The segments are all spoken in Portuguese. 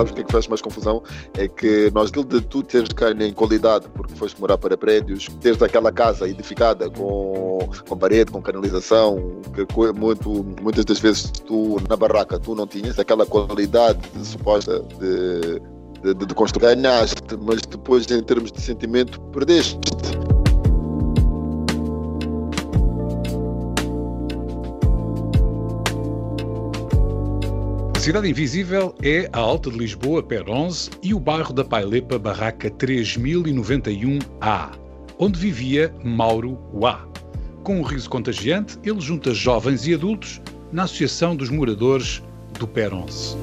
Sabes o que é que faz mais confusão? É que nós, de tu teres carne em qualidade, porque foste morar para prédios, teres aquela casa edificada com, com parede, com canalização, que muito, muitas das vezes tu, na barraca, tu não tinhas aquela qualidade de, suposta de, de, de, de construir. Ganhaste, mas depois, em termos de sentimento, perdeste. Cidade Invisível é a Alta de Lisboa, Pé 11, e o bairro da Pailepa, Barraca 3091A, onde vivia Mauro Uá. Com um riso contagiante, ele junta jovens e adultos na Associação dos Moradores do Pé 11.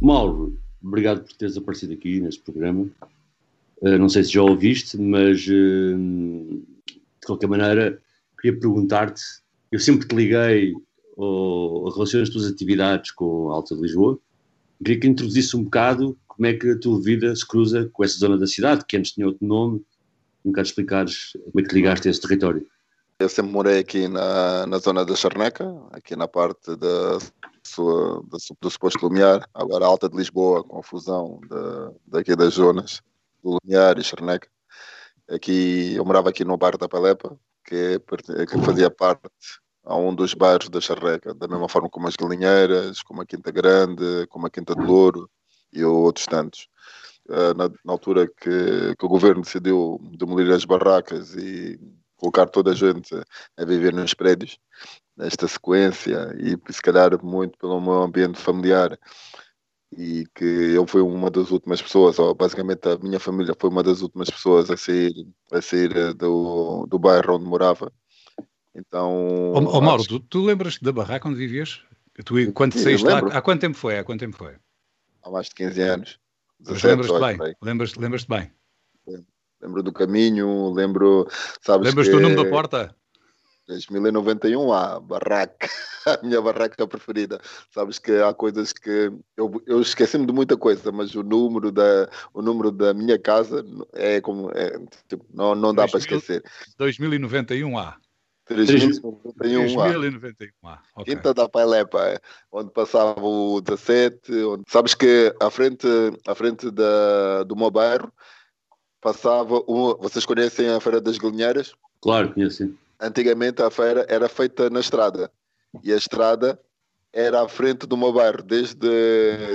Mauro, obrigado por teres aparecido aqui neste programa. Uh, não sei se já ouviste, mas uh, de qualquer maneira queria perguntar-te. Eu sempre te liguei ou relacionas as tuas atividades com a Alta de Lisboa. Queria que introduzisse um bocado como é que a tua vida se cruza com essa zona da cidade, que antes tinha outro nome, um bocado explicares como é que te ligaste a esse território. Eu sempre morei aqui na, na zona da Charneca, aqui na parte da, sua, da, do suposto Lumiar, agora Alta de Lisboa, com a fusão de, daqui das zonas do Lumiar e Charneca. Aqui, eu morava aqui no bairro da Pelepa, que, que fazia parte a um dos bairros da Charreca, da mesma forma como as Galinheiras, como a Quinta Grande, como a Quinta de Louro e outros tantos. Uh, na, na, altura que, que, o governo decidiu demolir as barracas e colocar toda a gente a viver nos prédios, nesta sequência, e se calhar muito pelo meu ambiente familiar, e que eu fui uma das últimas pessoas, ou basicamente a minha família foi uma das últimas pessoas a sair, a sair do, do bairro onde morava, então. Ô, oh, Mauro, tu, tu lembras da barraca onde vivias? Tu, quando Sim, saíste lá, há quanto tempo foi? Há quanto tempo foi? Há mais de 15 anos. lembras-te bem? bem. Lembras-te lembras bem? Lembro do caminho, lembro. Sabes Lembras-te que... do nome da porta? 2091 a barraca, a minha barraca preferida. Sabes que há coisas que eu, eu esqueci-me de muita coisa, mas o número da o número da minha casa é como é, tipo, não não dá 2000, para esquecer. 2091 A. 3091. Ah, okay. Quinta da Pailepa, onde passava o 17. Onde... Sabes que à frente, à frente da, do meu bairro passava. Um... Vocês conhecem a Feira das Galinheiras? Claro, conheço. Antigamente a feira era feita na estrada. E a estrada era à frente do meu bairro, desde,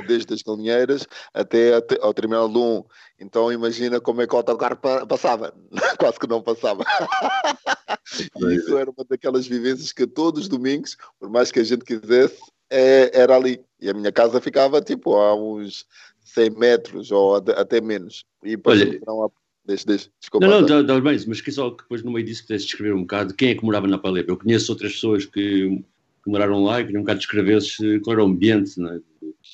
desde as galinheiras até, até ao terminal do 1. Então imagina como é que o autocarro passava. Quase que não passava. e isso era uma daquelas vivências que todos os domingos, por mais que a gente quisesse, é, era ali. E a minha casa ficava tipo a uns 100 metros ou até menos. E depois Olha, não Deixa, deixa. Desculpa, não, não, dá, dá bem, mas que só que depois no meio disso pudesse descrever um bocado quem é que morava na Palepa. Eu conheço outras pessoas que moraram lá e queria um bocado descrever qual era o ambiente, é?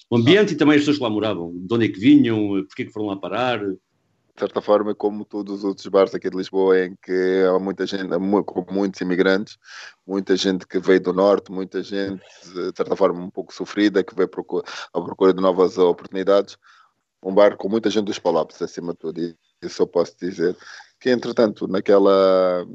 o ambiente e também as pessoas que lá moravam, de onde é que vinham, porquê que foram lá parar. De certa forma, como todos os outros bares aqui de Lisboa, em que há muita gente, com muitos imigrantes, muita gente que veio do norte, muita gente, de certa forma, um pouco sofrida, que veio à procura de novas oportunidades. Um bar com muita gente dos Palapos, acima de tudo, e isso eu posso dizer. Que, entretanto, naquela,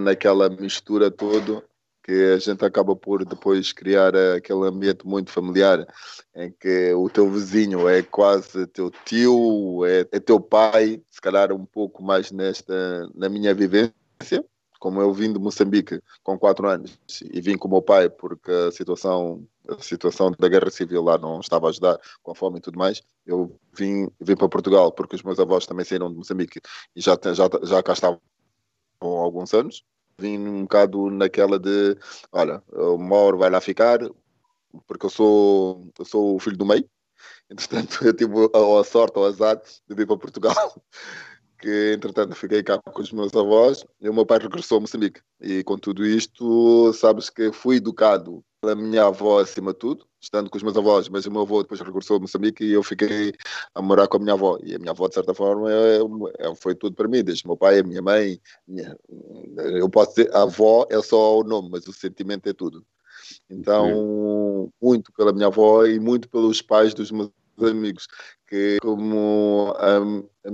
naquela mistura toda, que a gente acaba por depois criar aquele ambiente muito familiar em que o teu vizinho é quase teu tio, é, é teu pai, se calhar um pouco mais nesta na minha vivência, como eu vim de Moçambique com quatro anos e vim com o meu pai porque a situação a situação da guerra civil lá não estava a ajudar com a fome e tudo mais. Eu vim, vim para Portugal porque os meus avós também saíram de Moçambique e já, já, já cá estavam há alguns anos vim um bocado naquela de, olha, o Mauro vai lá ficar, porque eu sou, eu sou o filho do meio, entretanto eu tive a, sorte ou a azar de vir para Portugal, que entretanto fiquei cá com os meus avós e o meu pai regressou a Moçambique. E com tudo isto, sabes que fui educado pela minha avó acima de tudo, estando com os meus avós, mas o meu avô depois regressou a Moçambique e eu fiquei a morar com a minha avó. E a minha avó, de certa forma, é, é, foi tudo para mim, desde meu pai, a minha mãe. Minha, eu posso dizer, a avó é só o nome, mas o sentimento é tudo. Então, muito pela minha avó e muito pelos pais dos meus amigos, que como a, a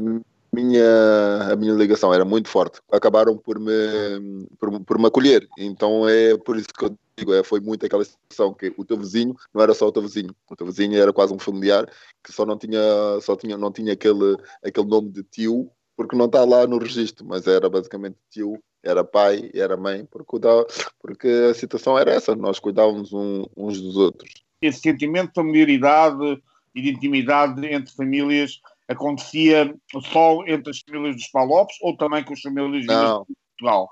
minha, a minha ligação era muito forte, acabaram por me, por, por me acolher. Então é por isso que eu digo, é, foi muito aquela situação que o teu vizinho não era só o teu vizinho, o teu vizinho era quase um familiar que só não tinha, só tinha, não tinha aquele, aquele nome de tio, porque não está lá no registro, mas era basicamente tio, era pai, era mãe, porque, porque a situação era essa, nós cuidávamos um, uns dos outros. Esse sentimento de familiaridade e de intimidade entre famílias acontecia só entre as famílias dos Palopes ou também com as famílias de Portugal?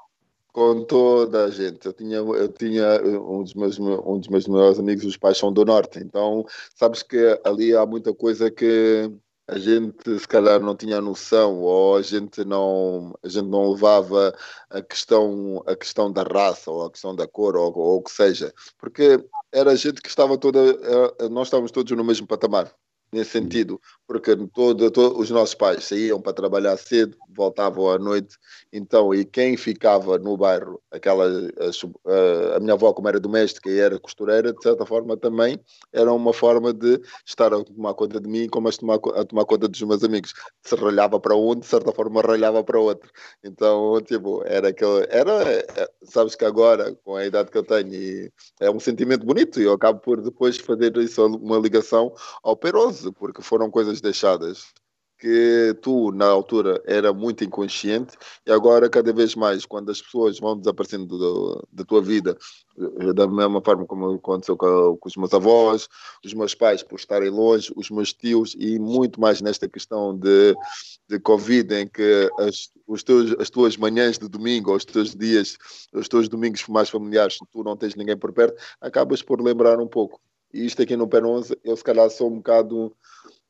Com toda a gente. Eu tinha, eu tinha um, dos meus, um dos meus melhores amigos, os pais são do Norte, então sabes que ali há muita coisa que a gente se calhar não tinha noção ou a gente não a gente não levava a questão a questão da raça ou a questão da cor ou, ou o que seja porque era gente que estava toda eh, nós estávamos todos no mesmo patamar nesse sentido, porque todo, todo, os nossos pais saíam para trabalhar cedo, voltavam à noite, então, e quem ficava no bairro, aquela, a, a, minha avó, como era doméstica e era costureira, de certa forma também era uma forma de estar a tomar conta de mim, como a tomar, a tomar conta dos meus amigos. Se ralhava para um, de certa forma ralhava para outro. Então, tipo, era aquele, era, é, sabes que agora, com a idade que eu tenho, é um sentimento bonito e eu acabo por depois fazer isso uma ligação ao Peroso, porque foram coisas deixadas que tu, na altura, era muito inconsciente e agora, cada vez mais, quando as pessoas vão desaparecendo do, da tua vida, da mesma forma como aconteceu com, com, os meus avós, os meus pais por estarem longe, os meus tios e muito mais nesta questão de, de Covid, em que as, os teus, as tuas manhãs de domingo, ou os teus dias, os teus domingos mais familiares, tu não tens ninguém por perto, acabas por lembrar um pouco. E isto aqui no 11, eu se calhar sou um bocado,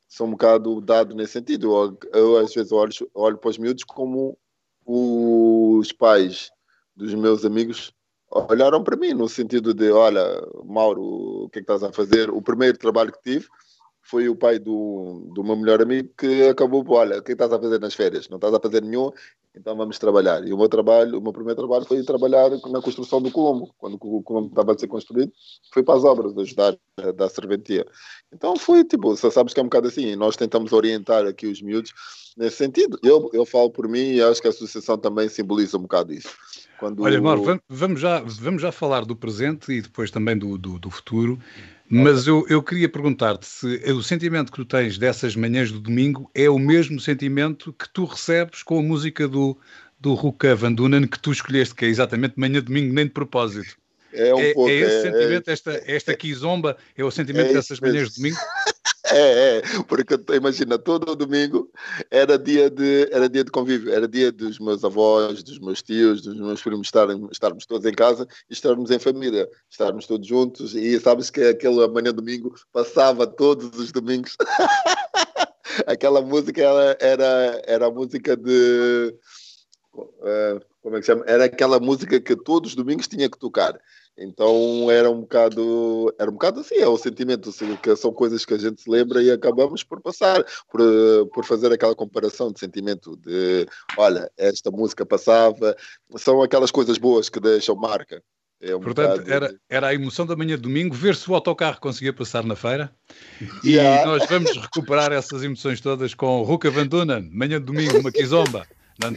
sou um bocado dado nesse sentido. Eu, eu às vezes olho, olho para os miúdos como os pais dos meus amigos olharam para mim, no sentido de: olha, Mauro, o que é que estás a fazer? O primeiro trabalho que tive foi o pai do, do meu melhor amigo que acabou, olha, o que estás a fazer nas férias? Não estás a fazer nenhum, então vamos trabalhar. E o meu trabalho, o meu primeiro trabalho foi trabalhar na construção do Colombo. Quando o Colombo estava a ser construído, fui para as obras, ajudar a dar serventia. Então foi tipo, você sabes que é um bocado assim, nós tentamos orientar aqui os miúdos nesse sentido. Eu, eu falo por mim e acho que a associação também simboliza um bocado isso. Quando... Olha, Mauro, vamos já, vamos já falar do presente e depois também do, do, do futuro. Mas eu, eu queria perguntar-te se o sentimento que tu tens dessas manhãs do domingo é o mesmo sentimento que tu recebes com a música do, do Ruka Van Dunen que tu escolheste, que é exatamente manhã de domingo, nem de propósito. É, um é, pouco, é esse é, sentimento, é, esta, esta quizomba, é o sentimento é dessas manhãs de domingo? É, é, porque imagina, todo domingo era dia de, era dia de convívio, era dia dos meus avós, dos meus tios, dos meus primos estarem, estarmos todos em casa e estarmos em família, estarmos todos juntos. E sabes que aquela manhã domingo passava todos os domingos. Aquela música era, era, era a música de. Uh, como é que chama? Era aquela música que todos os domingos tinha que tocar. Então era um bocado, era um bocado assim, é o sentimento, assim, que são coisas que a gente se lembra e acabamos por passar, por, por fazer aquela comparação de sentimento de, olha, esta música passava, são aquelas coisas boas que deixam marca. É um Portanto, bocado... era, era a emoção da manhã de domingo, ver se o autocarro conseguia passar na feira. E yeah. nós vamos recuperar essas emoções todas com Ruka Van Dunen, manhã de domingo, uma quizomba, na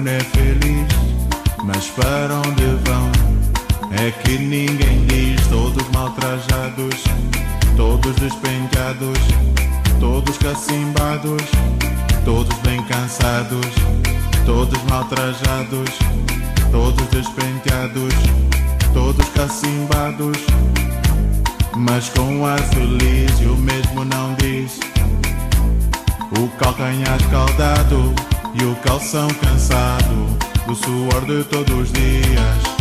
não é feliz, mas para onde vão? É que ninguém diz, todos maltrajados, todos despencados, todos cacimbados, todos bem cansados, todos maltrajados, todos despenteados, todos cacimbados. Mas com ar feliz, e o mesmo não diz. O calcanhar caldado e o calção cansado, o suor de todos os dias.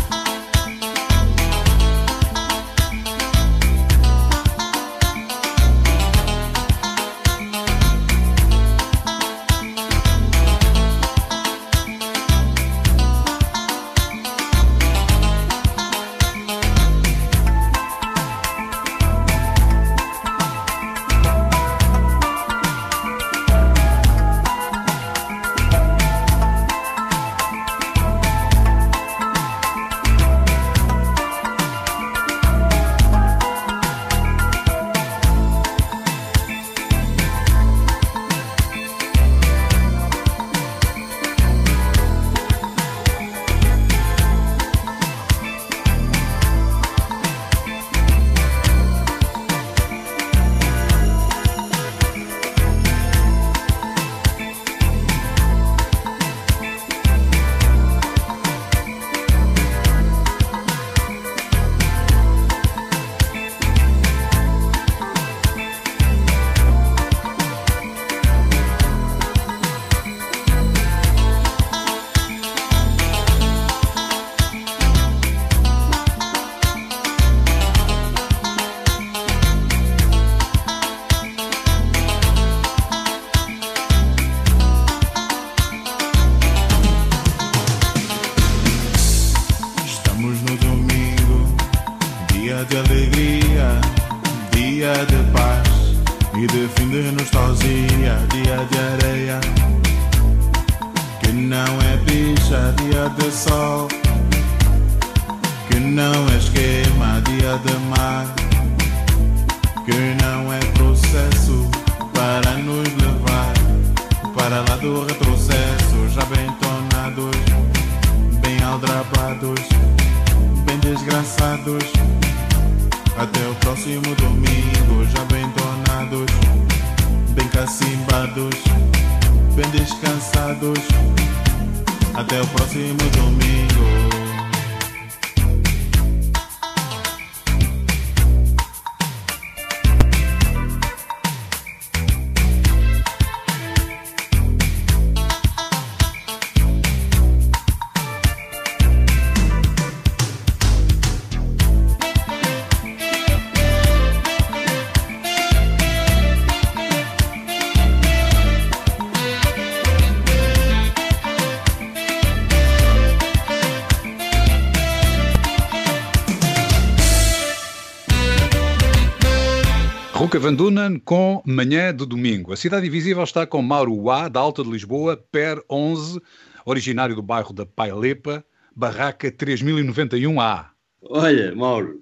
Van Dunen com Manhã de Domingo. A Cidade Invisível está com Mauro Uá, da Alta de Lisboa, PER 11, originário do bairro da Pailepa, barraca 3091A. Olha, Mauro,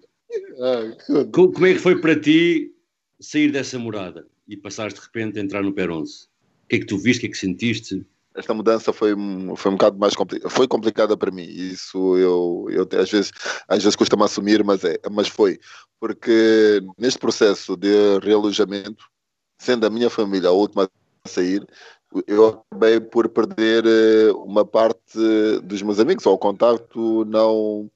como é que foi para ti sair dessa morada e passares de repente a entrar no PER 11? O que é que tu viste, o que é que sentiste? Esta mudança foi, foi um bocado mais complicada, foi complicada para mim. Isso eu, eu às vezes às vezes custa-me assumir, mas é, mas foi porque neste processo de realojamento, sendo a minha família a última a sair, eu acabei por perder eh, uma parte dos meus amigos, ou o contato não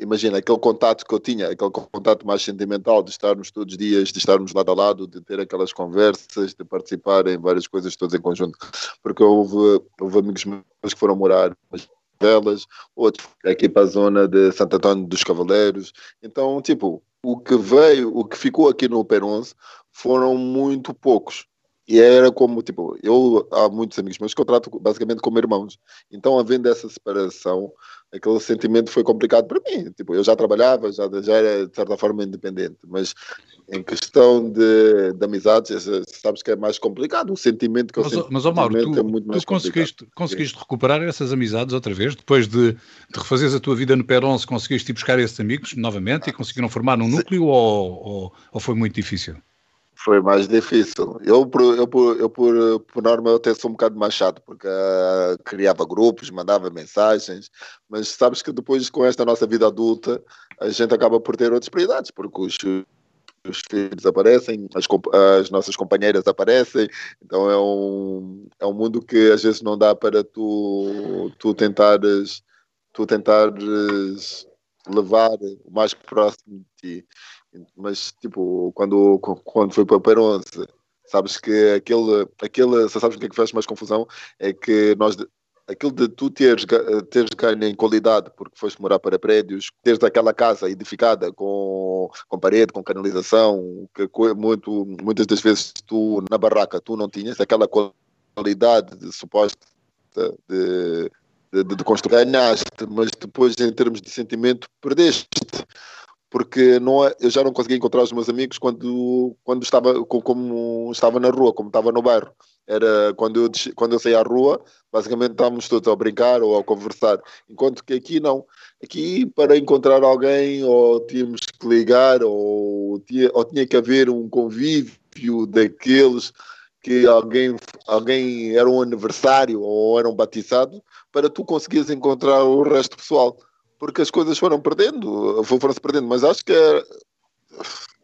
imagina, aquele contato que eu tinha, aquele contato mais sentimental de estarmos todos os dias, de estarmos lado a lado, de ter aquelas conversas, de participar em várias coisas todos em conjunto. Porque houve, houve amigos meus que foram morar velas, outros aqui para a zona de Santo Antônio dos Cavaleiros. Então, tipo, o que veio, o que ficou aqui no Per11 foram muito poucos. E era como, tipo, eu há muitos amigos meus que eu trato basicamente como irmãos. Então, havendo essa separação, aquele sentimento foi complicado para mim. Tipo, eu já trabalhava, já, já era de certa forma independente, mas em questão de, de amizades, sabes que é mais complicado. O sentimento que eu sinto mas, oh, Mauro, tu, é muito mais tu conseguiste, conseguiste recuperar essas amizades outra vez? Depois de, de refazeres a tua vida no PER11, conseguiste ir buscar esses amigos novamente e conseguiram formar um núcleo ou, ou, ou foi muito difícil? Foi mais difícil. Eu, por, eu, por, eu por, por norma, eu até sou um bocado mais chato, porque uh, criava grupos, mandava mensagens, mas sabes que depois, com esta nossa vida adulta, a gente acaba por ter outras prioridades, porque os, os filhos aparecem, as, as, nossas companheiras aparecem, então é um, é um mundo que às vezes não dá para tu, tu tentares tu tentares levar o mais próximo de ti. Mas, tipo, quando, quando foi para o Peronce, sabes que aquele, aquele, sabes o que é que faz mais confusão? É que nós, aquilo de tu teres, teres ganho em qualidade porque foste morar para prédios, teres aquela casa edificada com, com parede, com canalização, que muito, muitas das vezes tu na barraca tu não tinhas aquela qualidade de suposta de, de, de, de construir, ganhaste, mas depois em termos de sentimento perdeste porque não, é, eu já não conseguia encontrar os meus amigos quando, quando estava, como estava na rua, como estava no bairro. Era quando eu, quando eu saía à rua, basicamente estávamos todos a brincar ou a conversar. Enquanto que aqui não. Aqui, para encontrar alguém, ou tínhamos que ligar, ou tinha, ou tinha que haver um convívio daqueles que alguém, alguém era um aniversário ou era um batizado, para tu conseguires encontrar o resto do pessoal porque as coisas foram perdendo, foram-se perdendo, mas acho que era,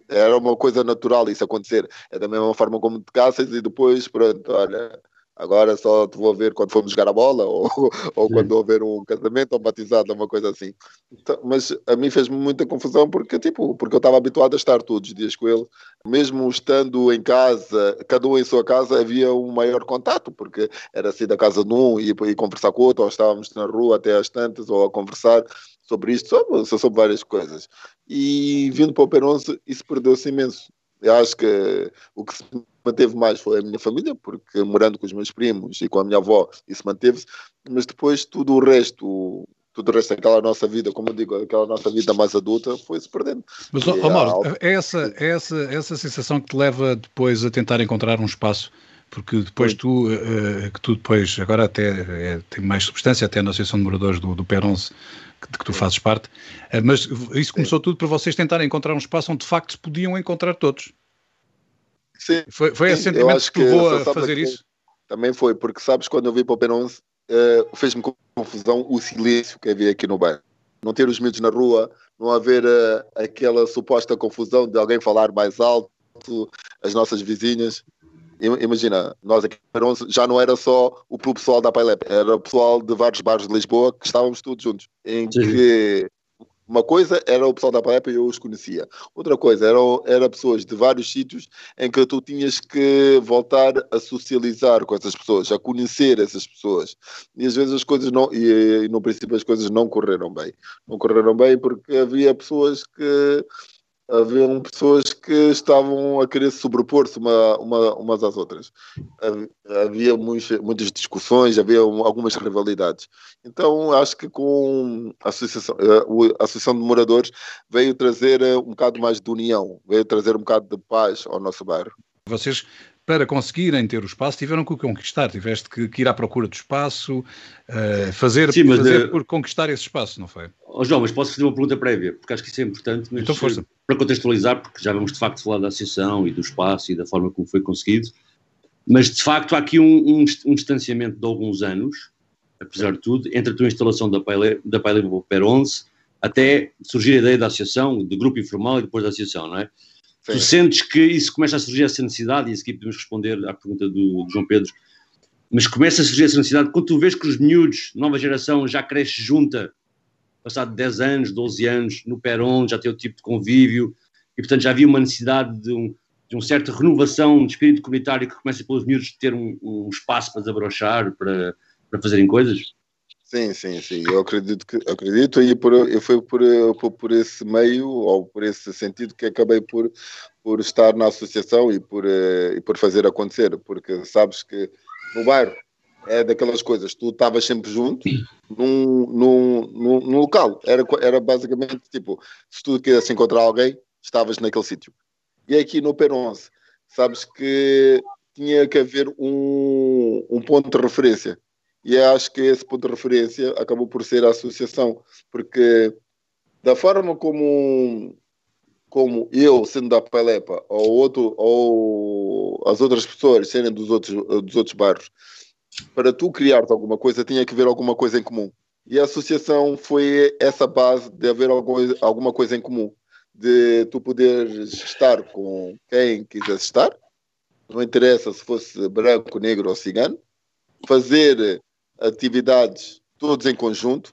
era uma coisa natural isso acontecer. É da mesma forma como te caças e depois, pronto, olha, Agora só te vou ver quando formos jogar a bola ou, ou quando houver um casamento ou batizado, uma coisa assim. Então, mas a mim fez-me muita confusão porque, tipo, porque eu estava habituado a estar todos os dias com ele. Mesmo estando em casa, cada um em sua casa, havia um maior contato, porque era sair da casa de um e, e conversar com o outro, ou estávamos na rua até às tantas, ou a conversar sobre isto, sobre, sobre várias coisas. E vindo para o Peronze, isso perdeu-se imenso. Eu acho que o que se manteve mais foi a minha família, porque morando com os meus primos e com a minha avó, isso manteve-se, mas depois tudo o resto, tudo o resto daquela nossa vida, como eu digo, aquela nossa vida mais adulta, foi-se perdendo. Mas, oh, Mauro, é essa, é essa, é essa sensação que te leva depois a tentar encontrar um espaço? Porque depois tu, uh, que tu depois, agora até é, tem mais substância, até na Associação de Moradores do, do PER11, de que tu fazes parte, uh, mas isso começou tudo para vocês tentarem encontrar um espaço onde de facto se podiam encontrar todos. Sim. Foi, foi esse sentimento que, que levou a fazer isso? Também foi, porque sabes, quando eu vim para o PER11, uh, eh, fez-me confusão o silêncio que havia aqui no bairro. Não ter os miúdos na rua, não haver aquela suposta confusão de alguém falar mais alto, as nossas vizinhas imagina, nós aqui já não era só o pessoal da Pailep, era o pessoal de vários bairros de Lisboa que estávamos todos juntos. Em Sim. que uma coisa era o pessoal da Pailep e eu os conhecia. Outra coisa era, era pessoas de vários sítios em que tu tinhas que voltar a socializar com essas pessoas, a conhecer essas pessoas. E às vezes as coisas não, e, e no princípio as coisas não correram bem. Não correram bem porque havia pessoas que haviam pessoas que estavam a querer sobrepor-se uma, uma, umas às outras. Havia muitas, muitas discussões, havia algumas rivalidades. Então, acho que com a Associação, eh, a Associação de Moradores veio trazer eh, um bocado mais de união, veio trazer um bocado de paz ao nosso bairro. Vocês para conseguirem ter o espaço, tiveram que o conquistar, tiveste que, que ir à procura do espaço, uh, fazer, Sim, fazer de... por conquistar esse espaço, não foi? Oh, João, mas posso fazer uma pergunta prévia, porque acho que isso é importante, mas então, força. para contextualizar, porque já vamos de facto falar da associação e do espaço e da forma como foi conseguido, mas de facto há aqui um, um, um distanciamento de alguns anos, apesar de tudo, entre a tua instalação da Paile, da Paile Per 11 até surgir a ideia da associação, do grupo informal e depois da associação, não é? Sim. Tu sentes que isso começa a surgir essa necessidade, e isso aqui podemos responder à pergunta do, do, João Pedro, mas começa a surgir essa necessidade quando tu vês que os miúdos, nova geração, já cresce junta, passado 10 anos, 12 anos, no Peron, já tem o tipo de convívio, e portanto já havia uma necessidade de um, de uma certa renovação de espírito comunitário que começa pelos miúdos ter um, um espaço para desabrochar, para, para fazerem coisas? Sim, sim, sim. Eu acredito que acredito e por, eu fui por, por, por esse meio ou por esse sentido que acabei por, por estar na associação e por, eh, e por fazer acontecer, porque sabes que no bairro é daquelas coisas, tu estavas sempre junto num, num, num, num, local. Era, era basicamente tipo, se tu quisesse encontrar alguém, estavas naquele sítio. E aqui no Per11, sabes que tinha que haver um, um ponto de referência e acho que esse ponto de referência acabou por ser a associação, porque da forma como, como eu, sendo da Pelepa, ou, outro, ou as outras pessoas serem dos outros, dos outros bairros, para tu criares alguma coisa, tinha que haver alguma coisa em comum. E a associação foi essa base de haver alguma coisa em comum, de tu poderes estar com quem quiseres estar, não interessa se fosse branco, negro ou cigano, fazer atividades todos em conjunto,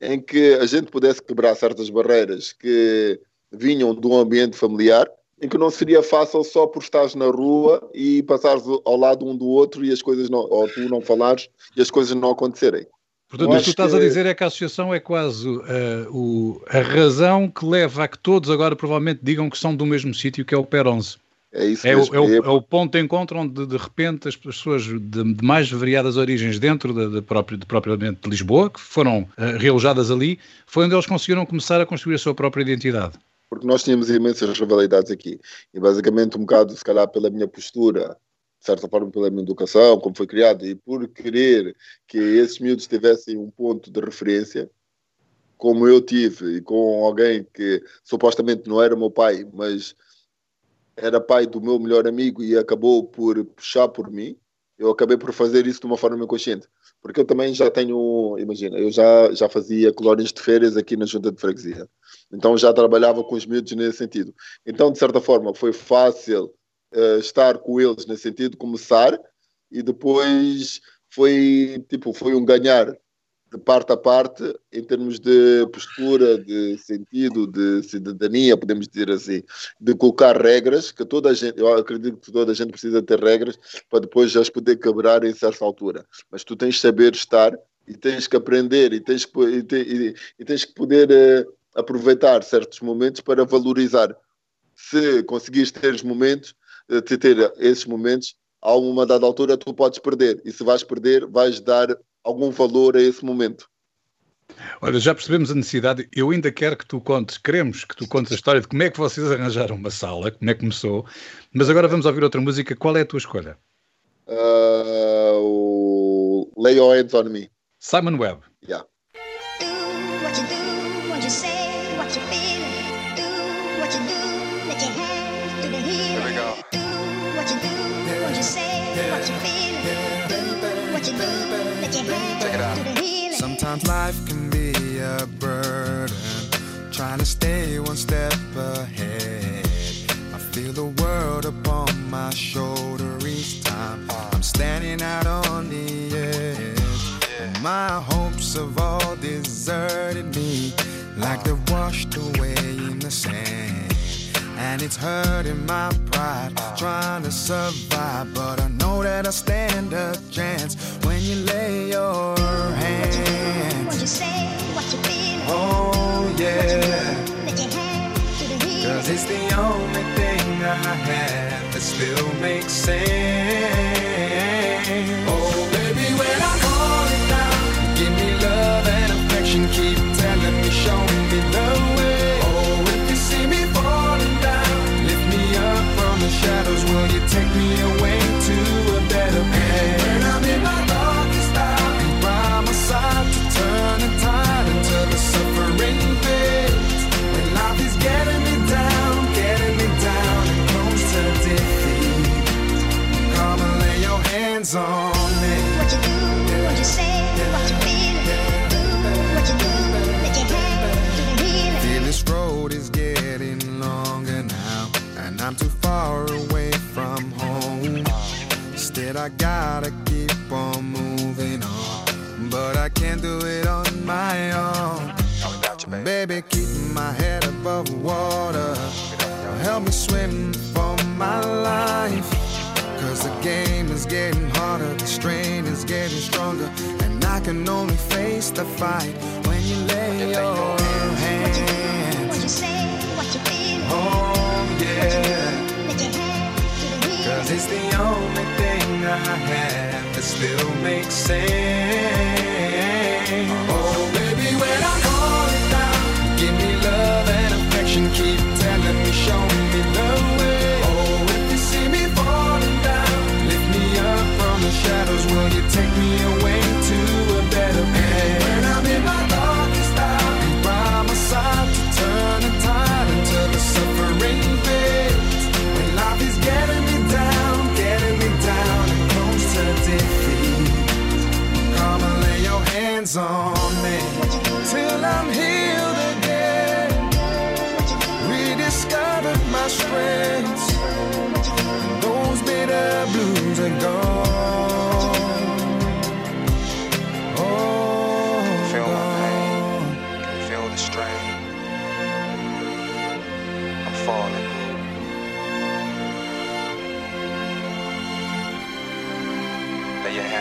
em que a gente pudesse quebrar certas barreiras que vinham do ambiente familiar, em que não seria fácil só por estares na rua e passares ao lado um do outro e as coisas não, ou tu não falares e as coisas não acontecerem. Portanto, o que tu estás a dizer é que a associação é quase uh, o, a razão que leva a que todos agora provavelmente digam que são do mesmo sítio, que é o PER 11. É isso é, mesmo. O, é, o, é o ponto de encontro onde, de repente, as pessoas de, de mais variadas origens dentro de, de, próprio, de propriamente de Lisboa, que foram uh, realojadas ali, foi onde eles conseguiram começar a construir a sua própria identidade. Porque nós tínhamos imensas rivalidades aqui. E basicamente, um bocado, se calhar, pela minha postura, de certa forma, pela minha educação, como foi criado, e por querer que esses miúdos tivessem um ponto de referência, como eu tive, e com alguém que supostamente não era meu pai, mas era pai do meu melhor amigo e acabou por puxar por mim, eu acabei por fazer isso de uma forma inconsciente. Porque eu também já tenho, imagina, eu já, já fazia colónias de férias aqui na junta de freguesia. Então já trabalhava com os miúdos nesse sentido. Então, de certa forma, foi fácil uh, estar com eles nesse sentido, começar, e depois foi, tipo, foi um ganhar de parte a parte em termos de postura, de sentido, de cidadania, podemos dizer assim, de colocar regras que toda a gente, eu acredito que toda a gente precisa ter regras para depois já as poder quebrar em certa altura. Mas tu tens de saber estar e tens que aprender e tens que, e, e, e tens que poder uh, aproveitar certos momentos para valorizar. Se conseguires ter os momentos, uh, ter esses momentos, a uma dada altura tu podes perder. E se vais perder, vais dar algum valor a esse momento. Olha, já percebemos a necessidade. Eu ainda quero que tu contes, queremos que tu contes a história de como é que vocês arranjaram uma sala, como é que começou. Mas agora vamos ouvir outra música. Qual é a tua escolha? Uh, o Lay Your Hands on Me. Simon Webb. Yeah. Sometimes life can be a burden, trying to stay one step ahead. I feel the world upon my shoulder each time I'm standing out on the edge. My hopes have all deserted me, like they're washed away in the sand. And it's hurting my pride, trying to survive. But I know that I stand a chance when you lay your hands. What you say, what you feel. Oh, yeah. Cause it's the only thing I have that still makes sense. Oh, baby, when I call it down, give me love and affection, keep telling me, showing me the way. Oh, if you see me falling down, lift me up from the shadows, will you take me away to far away from home. Instead, I gotta keep on moving on. But I can't do it on my own. Baby, keep my head above water. Help me swim for my life. Cause the game is getting harder, the strain is getting stronger. And I can only face the fight when you lay your hands. What you say, what you feel. Oh, yeah. It's the only thing I have that still makes sense. Oh, baby, when I call it down, give me love and affection, keep telling me, showing me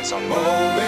Lay your hands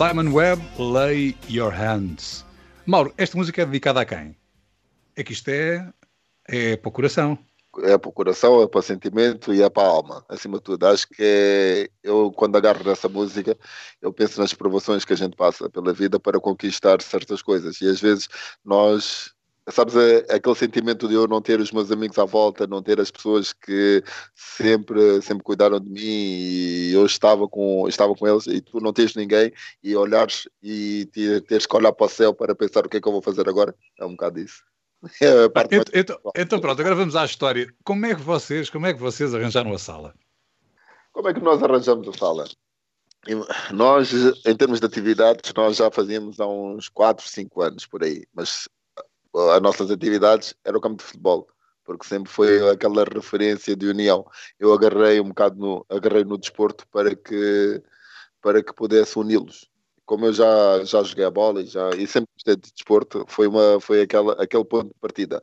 Simon Webb, Lay Your Hands. Mauro, esta música é dedicada a quem? É que isto é, é para o coração. é para o coração, é para o sentimento e é para a alma, acima de tudo. Acho que é, eu, quando agarro nessa música, eu penso nas provações que a gente passa pela vida para conquistar certas coisas. E às vezes nós, sabes, é aquele sentimento de eu não ter os meus amigos à volta, não ter as pessoas que sempre, sempre cuidaram de mim e eu estava com, estava com eles e tu não tens ninguém e olhares e te- teres que olhar para o céu para pensar o que é que eu vou fazer agora. É um bocado isso. É Então, então- então pronto, agora vamos à história. Como é que vocês, como é que vocês arranjaram a sala? Como é que nós arranjamos a sala? Nós, em termos de atividades, nós já fazíamos há uns 4, 5 anos por aí, mas as nossas atividades eram o campo de futebol, porque sempre foi aquela referência de união. Eu agarrei um bocado no, agarrei no desporto para que, para que pudesse uni-los. Como eu já, já joguei a bola e, já, e sempre gostei de desporto, foi, uma, foi aquela, aquele ponto de partida.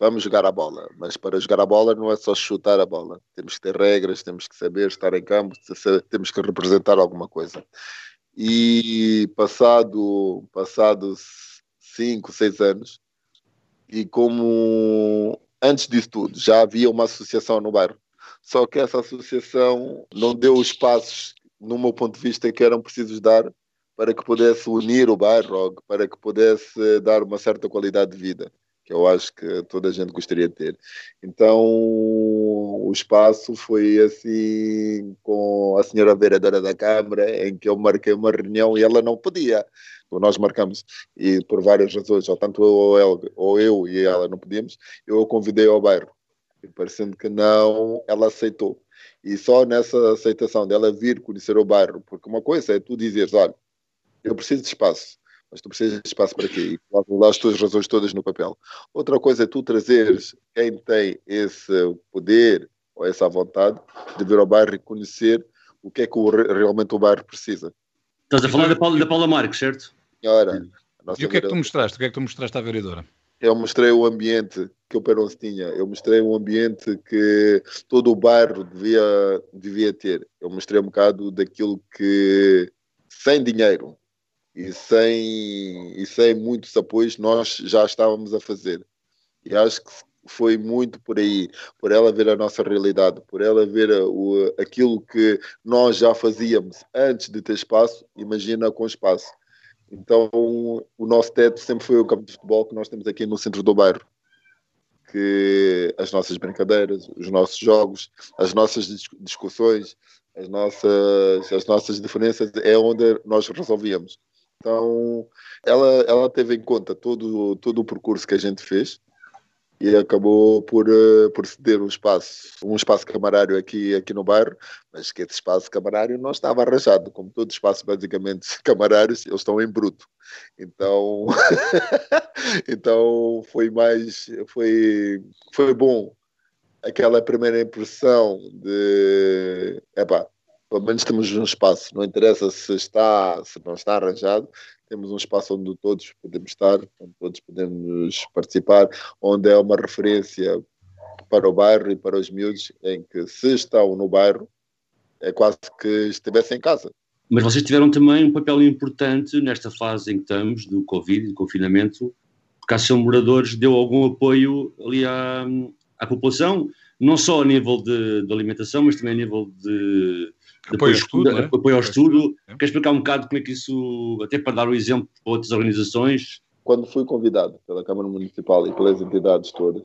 Vamos jogar a bola, mas para jogar a bola não é só chutar a bola. Temos que ter regras, temos que saber estar em campo, temos que representar alguma coisa. E passado, passado cinco, seis anos, e como antes disso tudo já havia uma associação no bairro, só que essa associação não deu os passos, no meu ponto de vista, que eram precisos dar para que pudesse unir o bairro, para que pudesse dar uma certa qualidade de vida, que eu acho que toda a gente gostaria de ter. Então, o espaço foi assim, com a senhora vereadora da Câmara, em que eu marquei uma reunião e ela não podia. Nós marcamos, e por várias razões, ou tanto eu ou, ela, ou eu e ela não podíamos, eu a convidei ao bairro. E parecendo que não, ela aceitou. E só nessa aceitação dela vir conhecer o bairro, porque uma coisa é tu dizeres, olha, eu preciso de espaço, mas tu precisas de espaço para quê? E colocas lá as tuas razões todas no papel. Outra coisa é tu trazeres quem tem esse poder ou essa vontade de vir ao bairro e conhecer o que é que o, realmente o bairro precisa. Estás a falar da Paula, da Paula Marques, certo? Senhora, E o que é que tu mostraste? O que é que tu mostraste à vereadora? eu mostrei o ambiente que o Peron tinha, eu mostrei um ambiente que todo o bairro devia, devia ter. Eu mostrei um bocado daquilo que, sem dinheiro e sem, e sem muitos apoios, nós já estávamos a fazer. E acho que foi muito por aí, por ela ver a nossa realidade, por ela ver o, aquilo que nós já fazíamos antes de ter espaço, imagina com espaço. Então, o nosso teto sempre foi o campo de futebol que nós temos aqui no centro do bairro. Que as nossas brincadeiras, os nossos jogos, as nossas dis- discussões, as nossas, as nossas diferenças é onde nós resolvíamos. Então, ela, ela teve em conta todo, todo o percurso que a gente fez e acabou por, eh, por ceder um espaço, um espaço camarário aqui, aqui no bairro, mas que esse espaço camarário não estava arranjado, como todo espaço basicamente camarários, eles estão em bruto. Então, então foi mais, foi, foi bom aquela primeira impressão de, epá, pelo menos temos um espaço, não interessa se está, se não está arranjado, temos um espaço onde todos podemos estar, onde todos podemos participar, onde é uma referência para o bairro e para os miúdos, em que se estão no bairro, é quase que estivessem em casa. Mas vocês tiveram também um papel importante nesta fase em que estamos, do Covid, do confinamento, porque a Associação Moradores deu algum apoio ali à, à população, não só a nível de, de alimentação, mas também a nível de Apoio ao estudo, não é? apoio ao estudo. É. Quer explicar um bocado como é que isso, até para dar o exemplo para outras organizações, Quando fui convidado pela Câmara Municipal e pelas entidades todas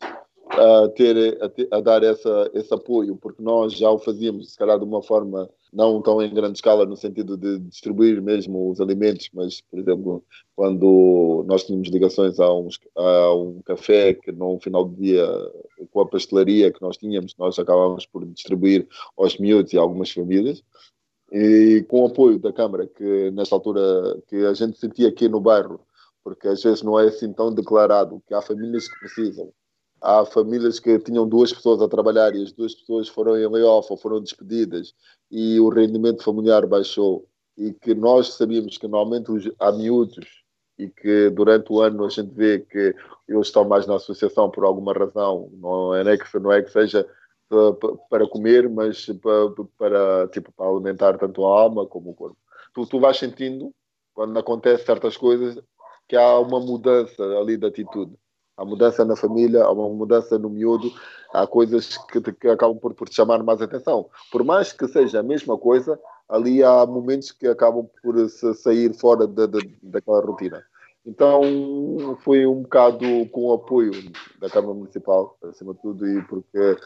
a, ter, a, ter- a dar essa, esse apoio, porque nós já o fazíamos, se calhar de uma forma não tão em grande escala, no sentido de distribuir mesmo os alimentos, mas, por exemplo, quando nós tínhamos ligações a, uns, a um café que no final do dia, com a pastelaria que nós tínhamos, nós acabávamos por distribuir aos miúdos e algumas famílias. E com o apoio da Câmara, que nesta altura que a gente sentia aqui no bairro, porque às vezes não é assim tão declarado, que há famílias que precisam. Há famílias que tinham duas pessoas a trabalhar e as duas pessoas foram em layoff ou foram despedidas e o rendimento familiar baixou e que nós sabíamos que normalmente os, há miúdos e que durante o ano a gente vê que eles estão mais na associação por alguma razão, não é que, não é que seja pa- pa- para comer, mas pa- para, tipo, para alimentar tanto a alma como o corpo. Tu, tu vais sentindo, quando acontecem certas coisas, que há uma mudança ali de atitude. Há mudança na família, há uma mudança no miúdo, há coisas que, que acabam por, por te chamar mais atenção. Por mais que seja a mesma coisa, ali há momentos que acabam por sair fora da, da, daquela rotina. Então, foi um bocado com o apoio da Câmara Municipal, acima de tudo, e porque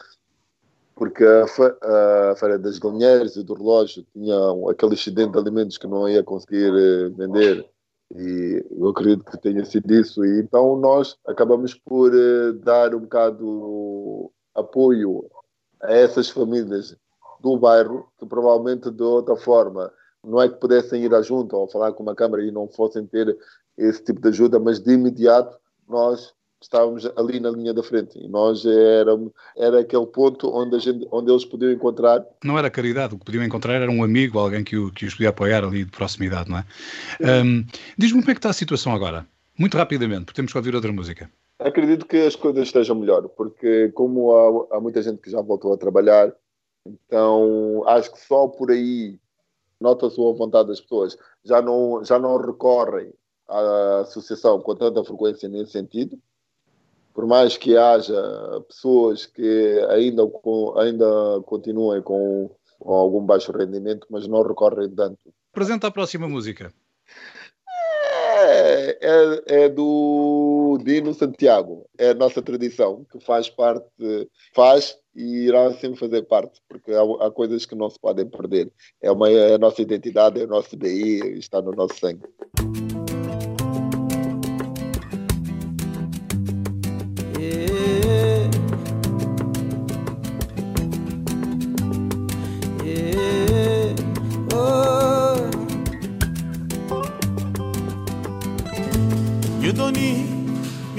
porque a, fe- a Feira das Galinheiras e do Relógio tinha um- aquele excedente de alimentos que não ia conseguir eh, vender e eu acredito que tenha sido isso. E então nós acabamos por eh, dar um bocado apoio a essas famílias do bairro que provavelmente de outra forma não é que pudessem ir à junta ou falar com uma câmara e não fossem ter esse tipo de ajuda, mas de imediato nós estávamos ali na linha da frente e nós éramos, era aquele ponto onde, a gente, onde eles podiam encontrar Não era caridade, o que podiam encontrar era um amigo, alguém que, o, que os podia apoiar ali de proximidade, não é? Ahm, Diz-me como é que está a situação agora, muito rapidamente, porque temos que ouvir outra música. Acredito que as coisas estejam melhor, porque como há, há muita gente que já voltou a trabalhar, então acho que só por aí nota-se a vontade das pessoas. Já não, já não recorrem à associação com tanta frequência nesse sentido, por mais que haja pessoas que ainda, ainda continuem com, com algum baixo rendimento, mas não recorrem tanto. Apresenta a próxima música. É, é, é do Dino Santiago, é a nossa tradição, que faz parte, faz e irá sempre fazer parte, porque há, há coisas que não se podem perder. É, uma, é a nossa identidade, é o nosso DI, está no nosso sangue.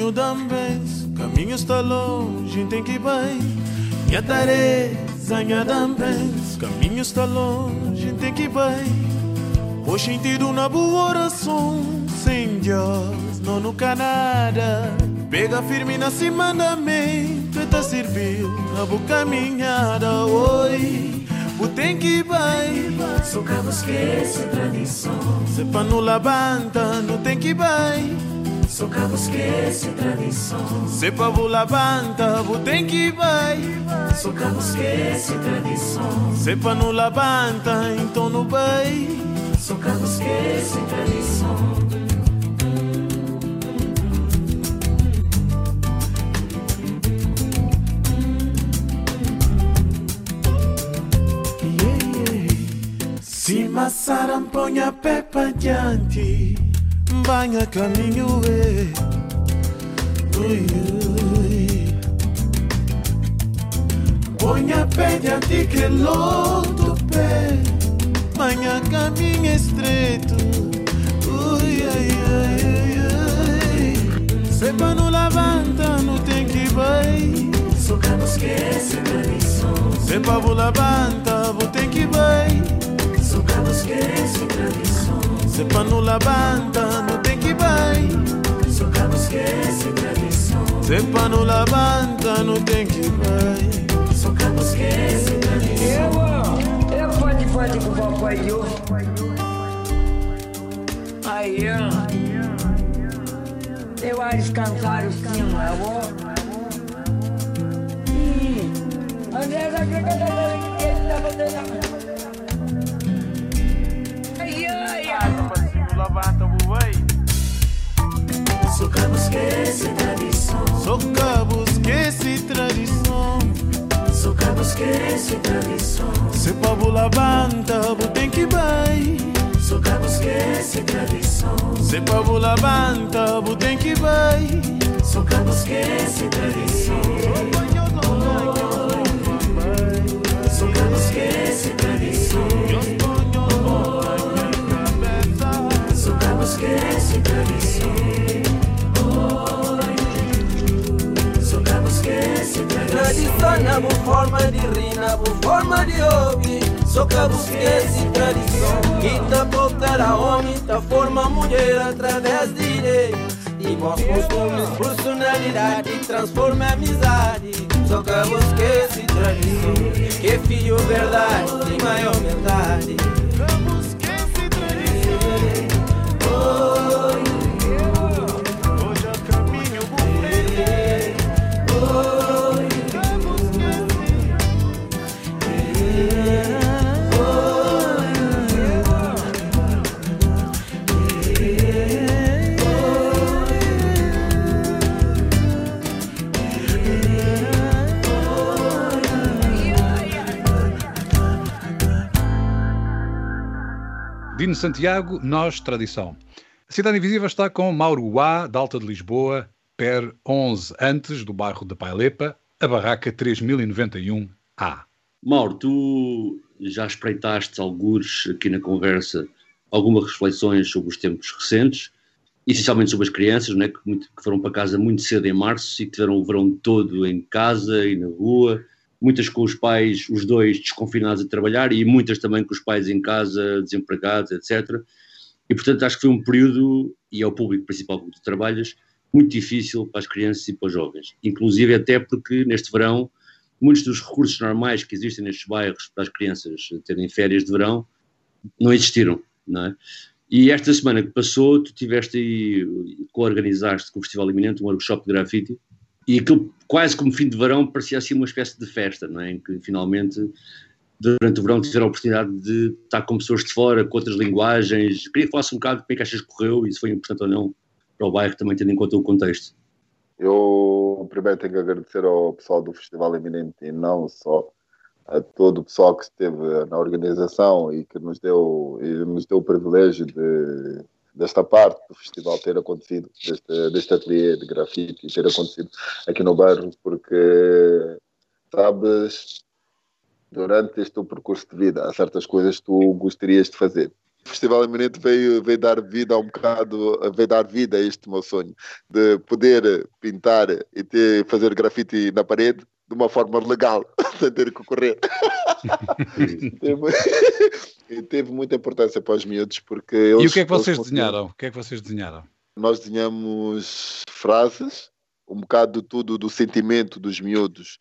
Eu Dambes, caminho está longe, tem que ir bem. Minha Teresa, minha Dambes, caminho está longe, tem que ir bem. Hoje sentido na boa oração, sem Deus, não no Canadá. Pega firme na cima da mente, tá serviu na boa caminhada, oi. O tem que bem, só que esquece tradição. Se pra não labanta, não tem que ir Só que esquece tradição. Se pra vou tem que bem. Só que esquece tradição. Se pra não labanta, então não vai. Só que tradição. Se massaram, põe a pé pra diante. Banha caminho, é. Ui, ui. Põe a pé diante que loto pé. Banha caminho estreito. Ui, ai, ai, ai, ai. Se pra não levanta, não tem que vai. Só que não esquece tradição. Se pra vou levanta, vou ter que vai. Só que não esquece tradição. Se pra não levanta, não tem que vai. Só cabo esquece tradição. Se pra não levanta, não tem que vai. Só cabo esquece tradição. Eu, eu pode pode com o papai eu. Aí, ó. Eu acho cantar sim, eu vou. Ih, André, já que eu tô tá fazendo. Ai, cabo esquece tradição. Só cabo esquece tradição. Se pra levanta, tem que vai. Só cabo esquece tradição. Se pra levanta, tem que vai. Só cabo esquece tradição. Só cabo esquece tradição. Esquece tradição. Tradição. Tradição na boa forma de rir, na boa forma de ouvir Só que esquece tradição. Que tá voltar a homem, tá forma mulher através de ideias E bons costumes, personalidade transforma amizade. Só que esquece tradição. Que filho verdade, tem maior verdade Santiago, Nós, Tradição. A Cidade Invisível está com Mauro Uá, da Alta de Lisboa, PER 11, antes do bairro da Pailepa, a barraca 3091A. Mauro, tu já espreitaste algures aqui na conversa algumas reflexões sobre os tempos recentes, essencialmente sobre as crianças, né, que, muito- que foram para casa muito cedo em março e que tiveram o verão todo em casa e na rua, muitas com os pais, os dois desconfinados a trabalhar e muitas também com os pais em casa, desempregados, etc. E portanto acho que foi um período, e é o público principal com que tu trabalhas, muito difícil para as crianças e para os jovens. Inclusive até porque neste verão muitos dos recursos normais que existem nestes bairros para as crianças terem férias de verão não existiram, não é? E esta semana que passou, tu tiveste aí, co-organizaste com o Festival Iminente um workshop de grafite e aquilo quase como fim de verão parecia assim uma espécie de festa, não é? Em que finalmente durante o verão tiveram a oportunidade de estar com pessoas de fora, com outras linguagens. Queria que falasse um bocado de como é que achas que correu e se foi importante ou não para o bairro, também tendo em conta o contexto. Eu primeiro tenho que agradecer ao pessoal do Festival Eminente e não só a todo o pessoal que esteve na organização e que nos deu, nos deu o privilégio de, desta parte do festival ter acontecido, deste, deste ateliê de grafite ter acontecido aqui no bairro, porque sabes, durante este teu percurso de vida, há certas coisas que tu gostarias de fazer. O Festival Eminente veio, veio dar vida a um bocado, veio dar vida a este meu sonho de poder pintar e ter, fazer grafite na parede de uma forma legal, sem ter que correr. teve, e teve muita importância para os miúdos porque eles, E o que é que vocês desenharam? O que é que vocês desenharam? nós desenhamos frases, um bocado de tudo do sentimento dos miúdos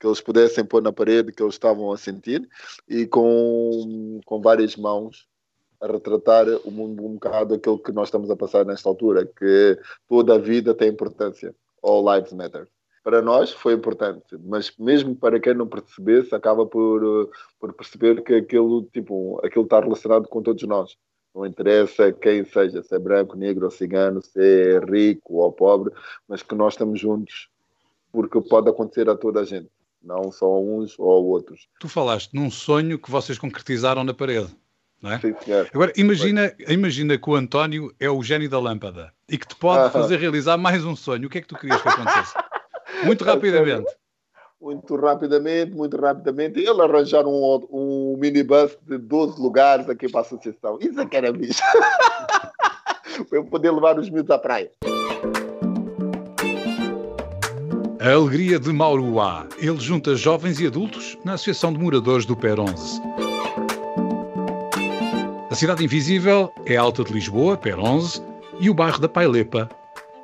que eles pudessem pôr na parede que eles estavam a sentir e com, com várias mãos a retratar o mundo um bocado aquilo que nós estamos a passar nesta altura, que toda a vida tem importância. All lives matter. Para nós foi importante, mas mesmo para quem não percebesse, acaba por, uh, por perceber que aquilo, tipo, aquilo está relacionado com todos nós. Não interessa quem seja, se é branco, negro ou cigano, se é rico ou pobre, mas que nós estamos juntos porque pode acontecer a toda a gente, não só a uns ou a outros. Tu falaste num sonho que vocês concretizaram na parede, não é? Sim. Agora, imagina, imagina que o António é o gênio da lâmpada e que te pode Ah. fazer realizar mais um sonho. O que é que tu querias que acontecesse? Muito rapidamente. Muito rapidamente, muito rapidamente. Ele arranjar um, um minibus de 12 lugares aqui para a associação. Isso é que era bicho. para eu poder levar os miúdos à praia. A alegria de Mauruá. Ele junta jovens e adultos na Associação de Moradores do PER 11. A Cidade Invisível é a Alta de Lisboa, PER 11, e o bairro da Pailepa,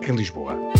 em Lisboa.